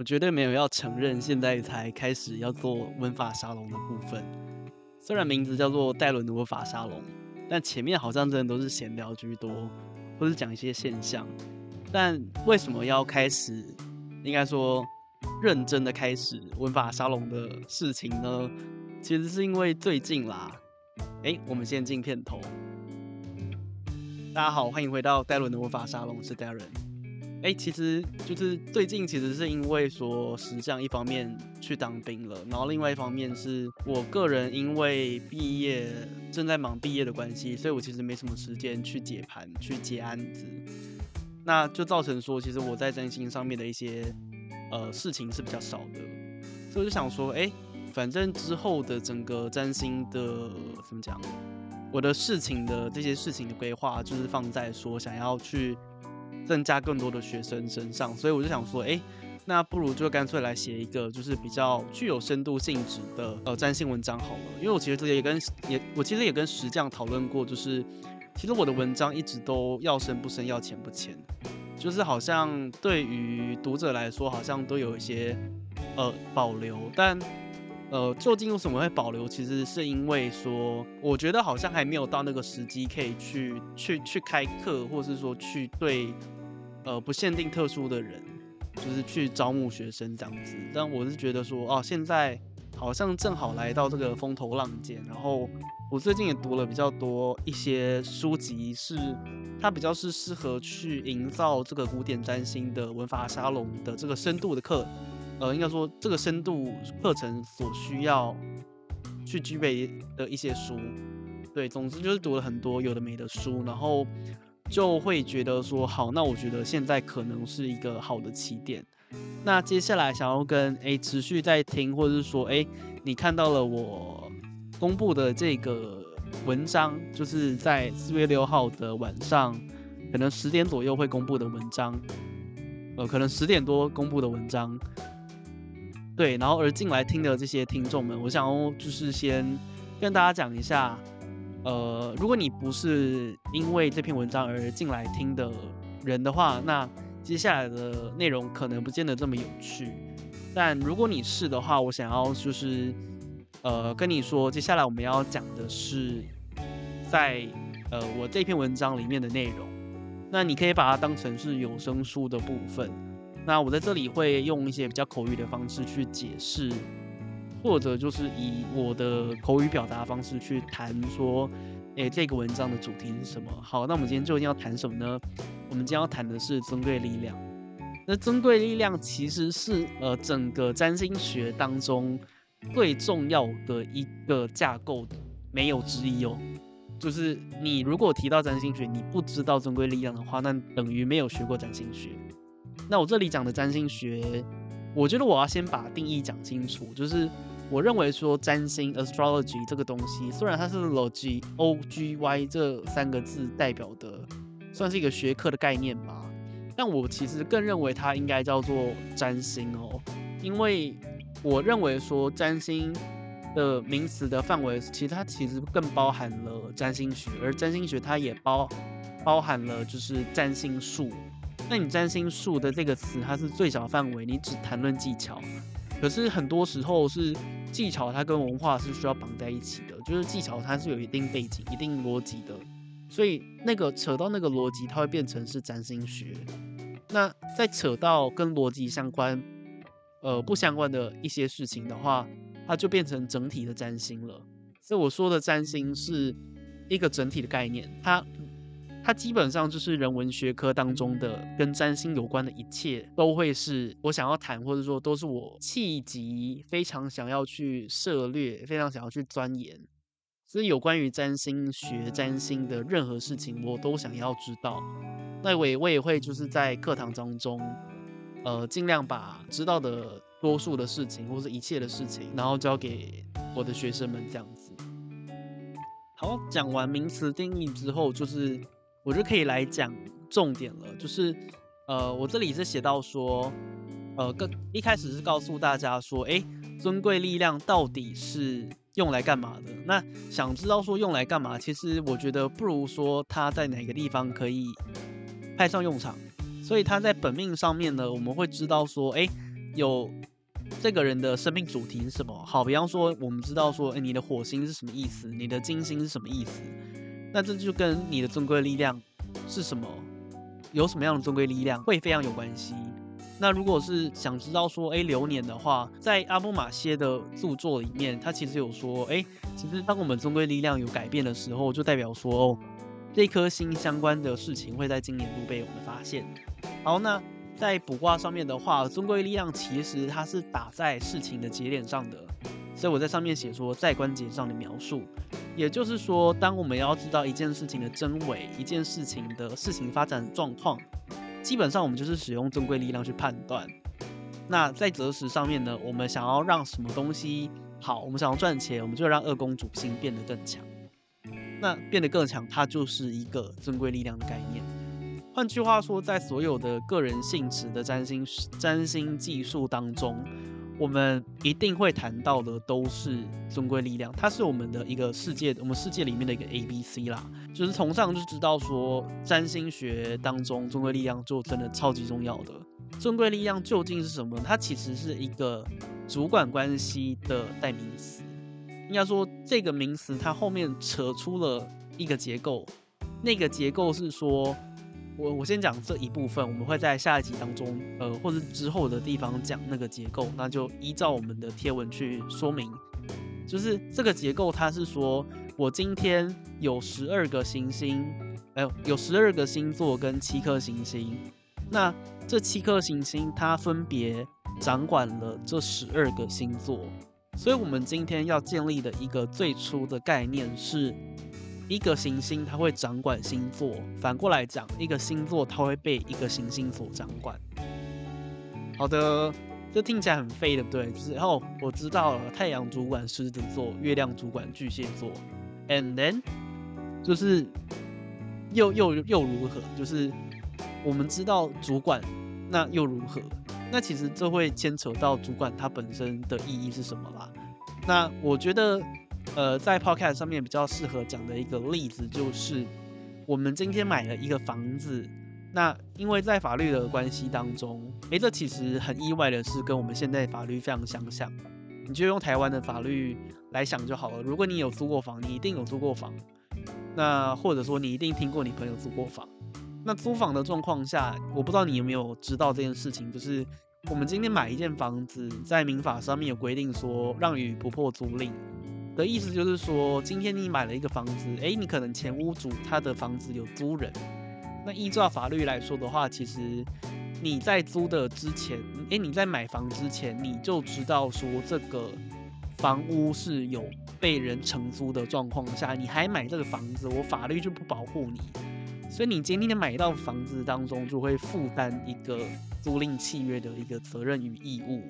我绝对没有要承认现在才开始要做文法沙龙的部分。虽然名字叫做戴伦的文法沙龙，但前面好像真的都是闲聊居多，或是讲一些现象。但为什么要开始，应该说认真的开始文法沙龙的事情呢？其实是因为最近啦。哎，我们先进片头。大家好，欢迎回到戴伦的文法沙龙，我是 Darren。哎，其实就是最近，其实是因为说实相一方面去当兵了，然后另外一方面是我个人因为毕业正在忙毕业的关系，所以我其实没什么时间去解盘、去接案子，那就造成说，其实我在占星上面的一些呃事情是比较少的，所以我就想说，哎。反正之后的整个占星的怎么讲，我的事情的这些事情的规划，就是放在说想要去增加更多的学生身上，所以我就想说，哎，那不如就干脆来写一个就是比较具有深度性质的呃占星文章好了。因为我其实也跟也我其实也跟石匠讨论过，就是其实我的文章一直都要深不深，要浅不浅，就是好像对于读者来说，好像都有一些呃保留，但。呃，究竟为什么会保留？其实是因为说，我觉得好像还没有到那个时机，可以去去去开课，或是说去对呃不限定特殊的人，就是去招募学生这样子。但我是觉得说，哦，现在好像正好来到这个风头浪尖。然后我最近也读了比较多一些书籍，是它比较是适合去营造这个古典占星的文法沙龙的这个深度的课。呃，应该说这个深度课程所需要去具备的一些书，对，总之就是读了很多有的没的书，然后就会觉得说，好，那我觉得现在可能是一个好的起点。那接下来想要跟哎持续在听，或者是说哎你看到了我公布的这个文章，就是在四月六号的晚上，可能十点左右会公布的文章，呃，可能十点多公布的文章。对，然后而进来听的这些听众们，我想要就是先跟大家讲一下，呃，如果你不是因为这篇文章而进来听的人的话，那接下来的内容可能不见得这么有趣。但如果你是的话，我想要就是呃跟你说，接下来我们要讲的是在呃我这篇文章里面的内容，那你可以把它当成是有声书的部分。那我在这里会用一些比较口语的方式去解释，或者就是以我的口语表达方式去谈说，诶，这个文章的主题是什么？好，那我们今天究竟要谈什么呢？我们今天要谈的是尊贵力量。那尊贵力量其实是呃整个占星学当中最重要的一个架构，没有之一哦。就是你如果提到占星学，你不知道尊贵力量的话，那等于没有学过占星学。那我这里讲的占星学，我觉得我要先把定义讲清楚。就是我认为说占星 （astrology） 这个东西，虽然它是 logy o g y 这三个字代表的，算是一个学科的概念吧，但我其实更认为它应该叫做占星哦，因为我认为说占星的名词的范围，其实它其实更包含了占星学，而占星学它也包包含了就是占星术。那你占星术的这个词，它是最小范围，你只谈论技巧。可是很多时候是技巧，它跟文化是需要绑在一起的，就是技巧它是有一定背景、一定逻辑的，所以那个扯到那个逻辑，它会变成是占星学。那再扯到跟逻辑相关，呃不相关的一些事情的话，它就变成整体的占星了。所以我说的占星是一个整体的概念，它。它基本上就是人文学科当中的跟占星有关的一切，都会是我想要谈，或者说都是我气急非常想要去涉猎、非常想要去钻研。所以有关于占星学、占星的任何事情，我都想要知道。那我也我也会就是在课堂当中，呃，尽量把知道的多数的事情，或是一切的事情，然后交给我的学生们这样子。好，讲完名词定义之后，就是。我就可以来讲重点了，就是，呃，我这里是写到说，呃，跟一开始是告诉大家说，哎，尊贵力量到底是用来干嘛的？那想知道说用来干嘛，其实我觉得不如说它在哪个地方可以派上用场。所以它在本命上面呢，我们会知道说，哎，有这个人的生命主题是什么。好，比方说，我们知道说，哎，你的火星是什么意思？你的金星是什么意思？那这就跟你的尊贵力量是什么，有什么样的尊贵力量会非常有关系。那如果是想知道说，哎，流年的话，在阿波马歇的著作里面，他其实有说，哎，其实当我们尊贵力量有改变的时候，就代表说，哦，这颗星相关的事情会在今年度被我们发现。好，那在卜卦上面的话，尊贵力量其实它是打在事情的节点上的，所以我在上面写说，在关节上的描述，也就是说，当我们要知道一件事情的真伪，一件事情的事情发展状况。基本上我们就是使用尊贵力量去判断。那在择时上面呢，我们想要让什么东西好，我们想要赚钱，我们就让二宫主星变得更强。那变得更强，它就是一个尊贵力量的概念。换句话说，在所有的个人性质的占星占星技术当中，我们一定会谈到的都是尊贵力量，它是我们的一个世界，我们世界里面的一个 A B C 啦。就是从上就知道说，占星学当中尊贵力量就真的超级重要的。尊贵力量究竟是什么？它其实是一个主管关系的代名词。应该说，这个名词它后面扯出了一个结构，那个结构是说，我我先讲这一部分，我们会在下一集当中，呃，或者之后的地方讲那个结构，那就依照我们的贴文去说明。就是这个结构，它是说。我今天有十二个行星，哎呦，有十二个星座跟七颗行星。那这七颗行星它分别掌管了这十二个星座，所以我们今天要建立的一个最初的概念是，一个行星它会掌管星座，反过来讲，一个星座它会被一个行星所掌管。好的，这听起来很废，对不对？就是哦，我知道了，太阳主管狮子座，月亮主管巨蟹座。And then，就是又又又如何？就是我们知道主管，那又如何？那其实这会牵扯到主管它本身的意义是什么啦。那我觉得，呃，在 Podcast 上面比较适合讲的一个例子就是，我们今天买了一个房子，那因为在法律的关系当中，诶，这其实很意外的是跟我们现在法律非常相像。你就用台湾的法律来想就好了。如果你有租过房，你一定有租过房。那或者说你一定听过你朋友租过房。那租房的状况下，我不知道你有没有知道这件事情，就是我们今天买一间房子，在民法上面有规定说让与不破租赁的意思，就是说今天你买了一个房子，诶，你可能前屋主他的房子有租人。那依照法律来说的话，其实。你在租的之前，诶，你在买房之前，你就知道说这个房屋是有被人承租的状况下，你还买这个房子，我法律就不保护你，所以你今天买到房子当中就会负担一个租赁契约的一个责任与义务。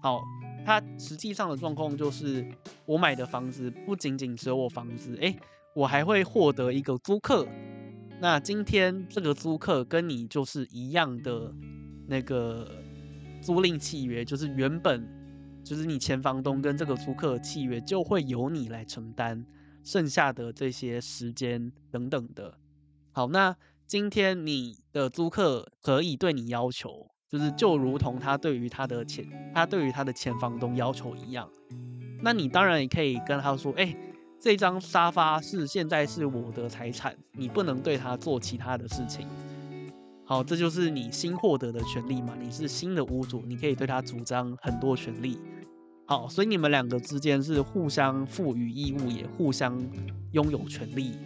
好，它实际上的状况就是，我买的房子不仅仅只有我房子，诶，我还会获得一个租客。那今天这个租客跟你就是一样的那个租赁契约，就是原本就是你前房东跟这个租客契约就会由你来承担剩下的这些时间等等的。好，那今天你的租客可以对你要求，就是就如同他对于他的前他对于他的前房东要求一样。那你当然也可以跟他说，哎。这张沙发是现在是我的财产，你不能对它做其他的事情。好，这就是你新获得的权利嘛，你是新的屋主，你可以对它主张很多权利。好，所以你们两个之间是互相赋予义务，也互相拥有权利。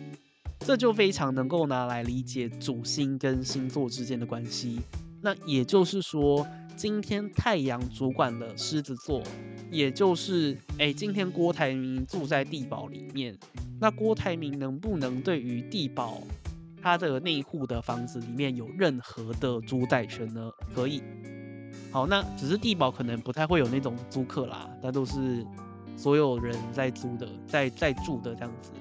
这就非常能够拿来理解主星跟星座之间的关系。那也就是说，今天太阳主管的狮子座。也就是，哎、今天郭台铭住在地堡里面，那郭台铭能不能对于地堡他的那户的房子里面有任何的主宰权呢？可以。好，那只是地堡可能不太会有那种租客啦，那都是所有人在租的，在在住的这样子。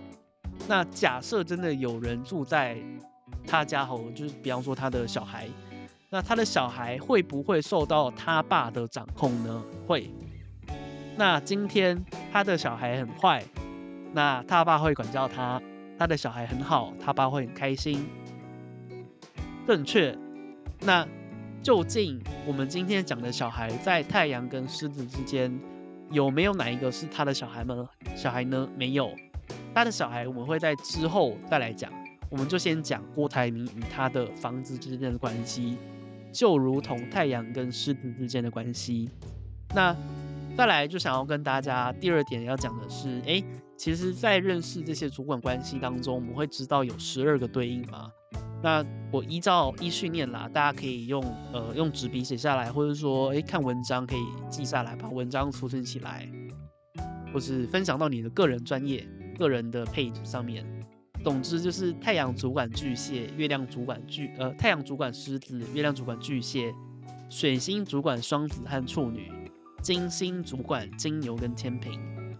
那假设真的有人住在他家后，就是比方说他的小孩，那他的小孩会不会受到他爸的掌控呢？会。那今天他的小孩很坏，那他爸会管教他；他的小孩很好，他爸会很开心。正确。那究竟我们今天讲的小孩在太阳跟狮子之间有没有哪一个是他的小孩呢？小孩呢？没有，他的小孩我们会在之后再来讲。我们就先讲郭台铭与他的房子之间的关系，就如同太阳跟狮子之间的关系。那再来就想要跟大家第二点要讲的是，诶，其实，在认识这些主管关系当中，我们会知道有十二个对应吗？那我依照依序念啦，大家可以用呃用纸笔写下来，或者说诶看文章可以记下来，把文章储存起来，或是分享到你的个人专业、个人的 page 上面。总之就是太阳主管巨蟹，月亮主管巨呃太阳主管狮子，月亮主管巨蟹，水星主管双子和处女，金星主管金牛跟天秤，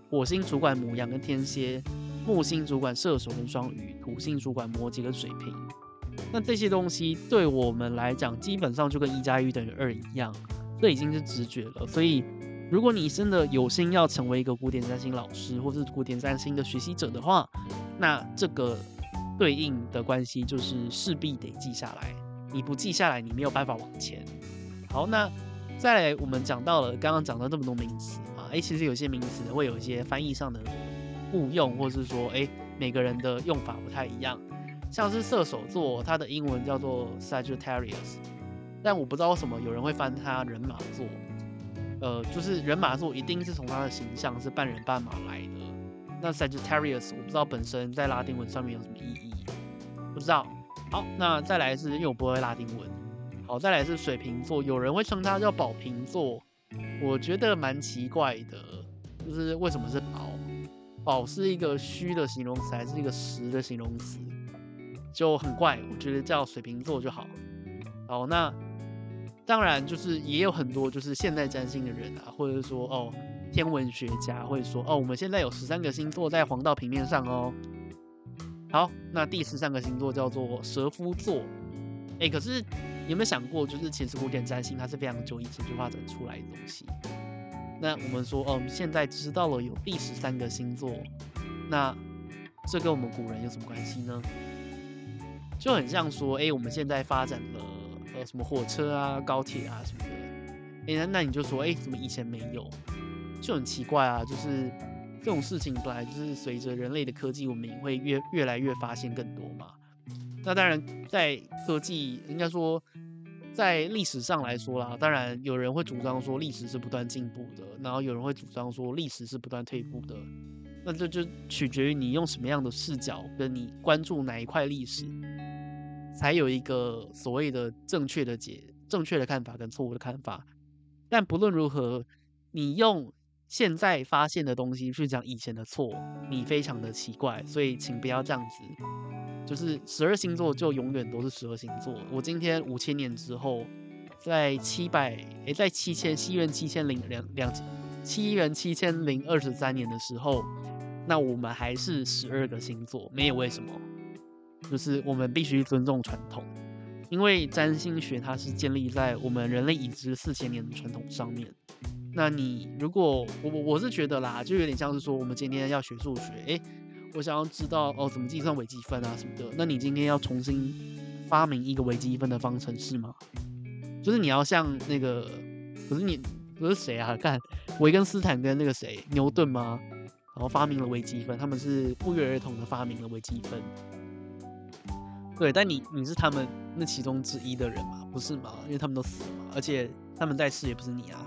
火星主管母羊跟天蝎，木星主管射手跟双鱼，土星主管摩羯跟水瓶。那这些东西对我们来讲，基本上就跟一加一等于二一样，这已经是直觉了。所以，如果你真的有心要成为一个古典占星老师，或是古典占星的学习者的话，那这个对应的关系就是势必得记下来。你不记下来，你没有办法往前。好，那再来，我们讲到了刚刚讲到这么多名词啊，诶，其实有些名词会有一些翻译上的误用，或是说，诶，每个人的用法不太一样。像是射手座，它的英文叫做 Sagittarius，但我不知道为什么有人会翻它人马座。呃，就是人马座一定是从它的形象是半人半马来的。那 Sagittarius 我不知道本身在拉丁文上面有什么意义，不知道。好，那再来是因为我不会拉丁文。好，再来是水瓶座，有人会称它叫宝瓶座，我觉得蛮奇怪的，就是为什么是宝？宝是一个虚的形容词还是一个实的形容词？就很怪，我觉得叫水瓶座就好。好，那当然就是也有很多就是现代占星的人啊，或者说哦天文学家会说哦，我们现在有十三个星座在黄道平面上哦。好，那第十三个星座叫做蛇夫座。哎，可是有没有想过，就是其实古典占星它是非常久以前就发展出来的东西。那我们说哦，我们现在知道了有第十三个星座，那这跟我们古人有什么关系呢？就很像说，哎、我们现在发展了呃什么火车啊、高铁啊什么的，哎、欸，那你就说，哎、怎么以前没有？就很奇怪啊，就是这种事情本来就是随着人类的科技文明会越越来越发现更多嘛。那当然，在科技应该说在历史上来说啦，当然有人会主张说历史是不断进步的，然后有人会主张说历史是不断退步的。那这就取决于你用什么样的视角，跟你关注哪一块历史。才有一个所谓的正确的解、正确的看法跟错误的看法。但不论如何，你用现在发现的东西去讲以前的错，你非常的奇怪。所以请不要这样子，就是十二星座就永远都是十二星座。我今天五千年之后，在七百诶，在七千西元七千零两两七元七千零二十三年的时候，那我们还是十二个星座，没有为什么。就是我们必须尊重传统，因为占星学它是建立在我们人类已知四千年的传统上面。那你如果我我我是觉得啦，就有点像是说我们今天要学数学，诶，我想要知道哦怎么计算微积分啊什么的。那你今天要重新发明一个微积分的方程式吗？就是你要像那个，可是你不是谁啊？看维根斯坦跟那个谁牛顿吗？然后发明了微积分，他们是不约而同的发明了微积分。对，但你你是他们那其中之一的人嘛，不是吗？因为他们都死了嘛，而且他们在世也不是你啊。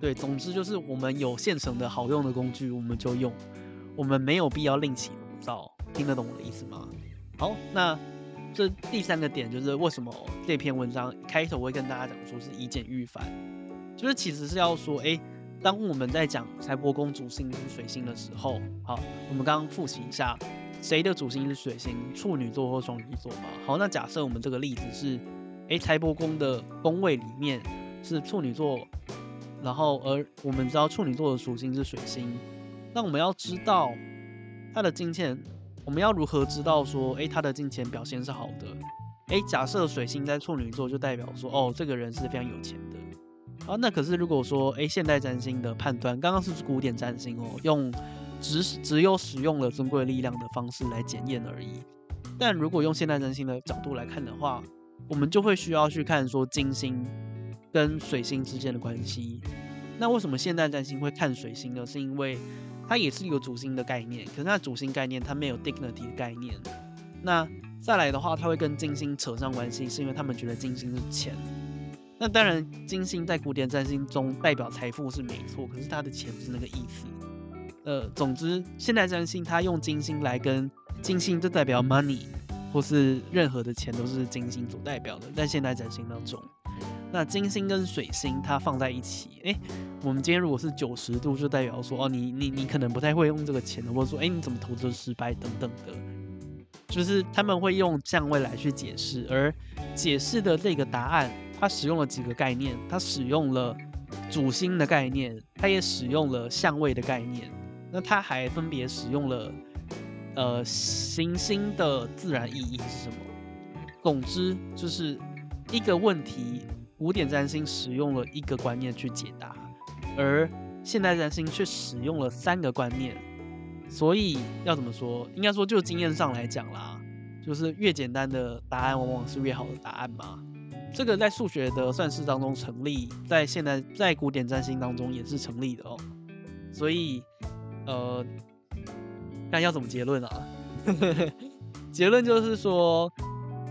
对，总之就是我们有现成的好用的工具，我们就用，我们没有必要另起炉灶。听得懂我的意思吗？好，那这第三个点就是为什么这篇文章开头会跟大家讲说是以简驭繁，就是其实是要说，哎，当我们在讲财帛宫主星是水星的时候，好，我们刚刚复习一下。谁的主星是水星？处女座或双鱼座嘛？好，那假设我们这个例子是，诶，财帛宫的宫位里面是处女座，然后而我们知道处女座的属性是水星，那我们要知道他的金钱，我们要如何知道说，诶，他的金钱表现是好的？诶，假设水星在处女座，就代表说，哦，这个人是非常有钱的。啊，那可是如果说，诶，现代占星的判断，刚刚是古典占星哦，用。只只有使用了尊贵力量的方式来检验而已。但如果用现代占星的角度来看的话，我们就会需要去看说金星跟水星之间的关系。那为什么现代占星会看水星呢？是因为它也是一个主星的概念，可是它主星概念它没有 dignity 的概念。那再来的话，它会跟金星扯上关系，是因为他们觉得金星是钱。那当然，金星在古典占星中代表财富是没错，可是它的钱不是那个意思。呃，总之，现代占星它用金星来跟金星，就代表 money，或是任何的钱都是金星所代表的，在现代占星当中。那金星跟水星它放在一起，诶，我们今天如果是九十度，就代表说，哦，你你你可能不太会用这个钱，或者说，诶，你怎么投资失败等等的，就是他们会用相位来去解释，而解释的这个答案。它使用了几个概念，它使用了主星的概念，它也使用了相位的概念，那它还分别使用了呃行星的自然意义是什么？总之就是一个问题，古典占星使用了一个观念去解答，而现代占星却使用了三个观念，所以要怎么说？应该说就经验上来讲啦，就是越简单的答案往往是越好的答案嘛。这个在数学的算式当中成立，在现在在古典占星当中也是成立的哦。所以，呃，那要怎么结论啊？结论就是说，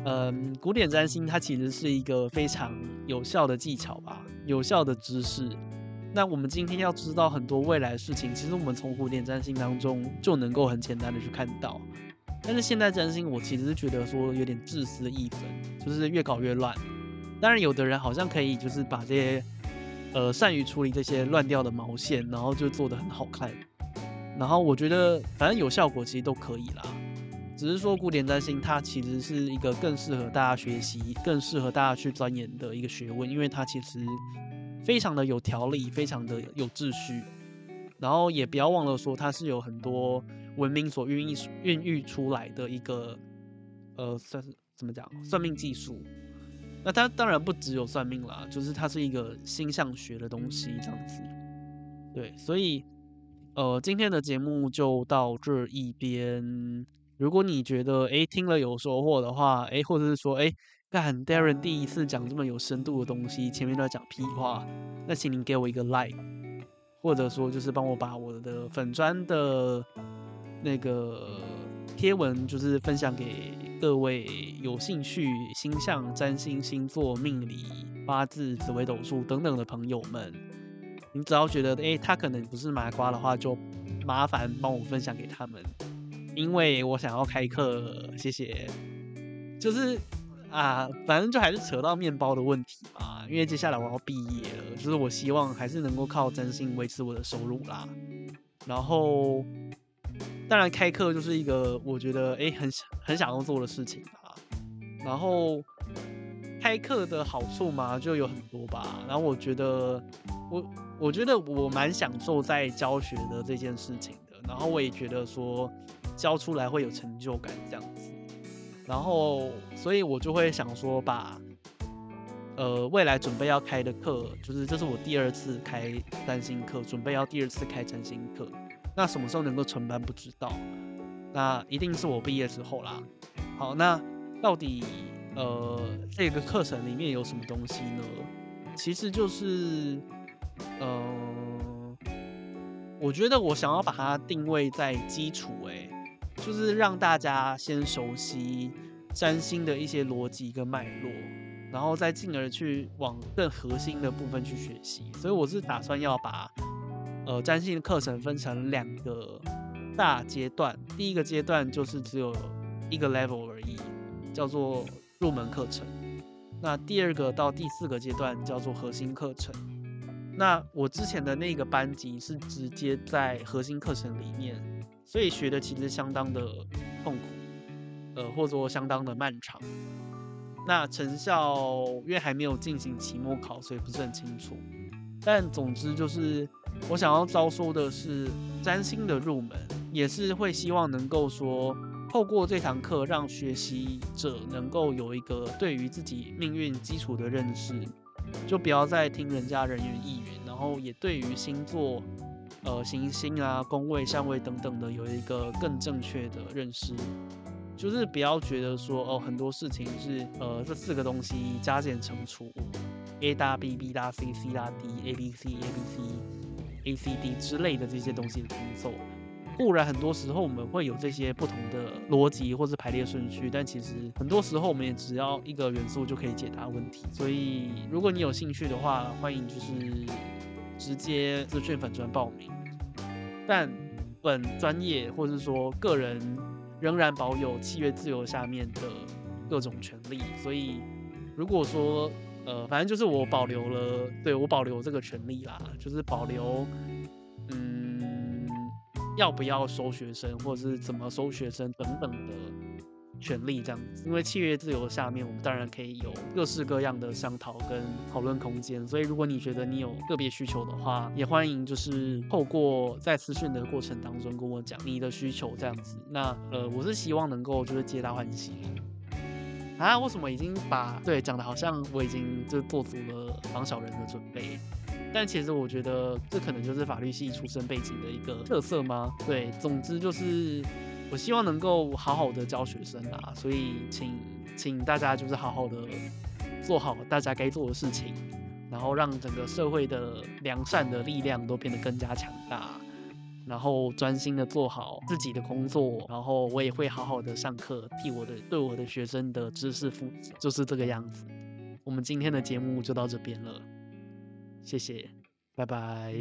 嗯，古典占星它其实是一个非常有效的技巧吧，有效的知识。那我们今天要知道很多未来的事情，其实我们从古典占星当中就能够很简单的去看到。但是现代占星，我其实是觉得说有点自私一分，就是越搞越乱。当然，有的人好像可以，就是把这些，呃，善于处理这些乱掉的毛线，然后就做得很好看。然后我觉得，反正有效果其实都可以啦。只是说，古典占星它其实是一个更适合大家学习、更适合大家去钻研的一个学问，因为它其实非常的有条理，非常的有秩序。然后也不要忘了说，它是有很多文明所孕育、孕育出来的一个，呃，算是怎么讲，算命技术。那它当然不只有算命啦，就是它是一个星象学的东西，这样子。对，所以，呃，今天的节目就到这一边。如果你觉得诶听了有收获的话，诶或者是说诶干 Darren 第一次讲这么有深度的东西，前面都在讲屁话，那请您给我一个 like，或者说就是帮我把我的粉专的那个贴文就是分享给。各位有兴趣星象、占星、星座、命理、八字、紫微斗数等等的朋友们，你只要觉得诶、他可能不是麻瓜的话，就麻烦帮我分享给他们，因为我想要开课，谢谢。就是啊，反正就还是扯到面包的问题嘛，因为接下来我要毕业了，就是我希望还是能够靠真心维持我的收入啦，然后。当然，开课就是一个我觉得诶、欸、很很想要做的事情啊。然后开课的好处嘛，就有很多吧。然后我觉得我我觉得我蛮享受在教学的这件事情的。然后我也觉得说教出来会有成就感这样子。然后所以我就会想说把呃未来准备要开的课，就是这是我第二次开占星课，准备要第二次开占星课。那什么时候能够成班不知道，那一定是我毕业之后啦。好，那到底呃这个课程里面有什么东西呢？其实就是呃，我觉得我想要把它定位在基础，欸，诶，就是让大家先熟悉占星的一些逻辑跟脉络，然后再进而去往更核心的部分去学习。所以我是打算要把。呃，占星的课程分成两个大阶段，第一个阶段就是只有一个 level 而已，叫做入门课程。那第二个到第四个阶段叫做核心课程。那我之前的那个班级是直接在核心课程里面，所以学的其实相当的痛苦，呃，或者说相当的漫长。那成效因为还没有进行期末考，所以不是很清楚。但总之就是。我想要招收的是占星的入门，也是会希望能够说，透过这堂课，让学习者能够有一个对于自己命运基础的认识，就不要再听人家人云亦云，然后也对于星座、呃行星啊、宫位、相位等等的有一个更正确的认识。就是不要觉得说哦，很多事情是呃这四个东西加减乘除，A 大 B，B 大 C，C 大 D，A B C，A B C，A C D 之类的这些东西的拼凑。固然很多时候我们会有这些不同的逻辑或是排列顺序，但其实很多时候我们也只要一个元素就可以解答问题。所以如果你有兴趣的话，欢迎就是直接资讯粉专报名。但本专业或是说个人仍然保有契约自由下面的各种权利，所以如果说呃，反正就是我保留了，对，我保留这个权利啦，就是保留，嗯，要不要收学生或者是怎么收学生等等的。权利这样子，因为契约自由下面，我们当然可以有各式各样的商讨跟讨论空间。所以，如果你觉得你有个别需求的话，也欢迎就是透过在咨询的过程当中跟我讲你的需求这样子。那呃，我是希望能够就是皆大欢喜。啊，为什么已经把对讲的好像我已经就做足了防小人的准备？但其实我觉得这可能就是法律系出身背景的一个特色吗？对，总之就是。我希望能够好好的教学生啊，所以请请大家就是好好的做好大家该做的事情，然后让整个社会的良善的力量都变得更加强大，然后专心的做好自己的工作，然后我也会好好的上课，替我的对我的学生的知识负责，就是这个样子。我们今天的节目就到这边了，谢谢，拜拜。